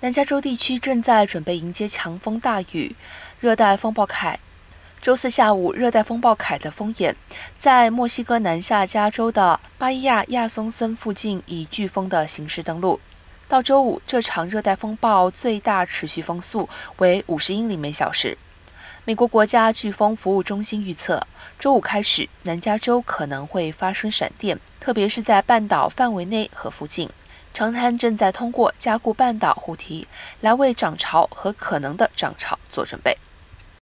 南加州地区正在准备迎接强风大雨。热带风暴凯，周四下午，热带风暴凯的风眼在墨西哥南下加州的巴伊亚亚松森附近以飓风的形式登陆。到周五，这场热带风暴最大持续风速为五十英里每小时。美国国家飓风服务中心预测，周五开始，南加州可能会发生闪电，特别是在半岛范围内和附近。长滩正在通过加固半岛护堤来为涨潮和可能的涨潮做准备。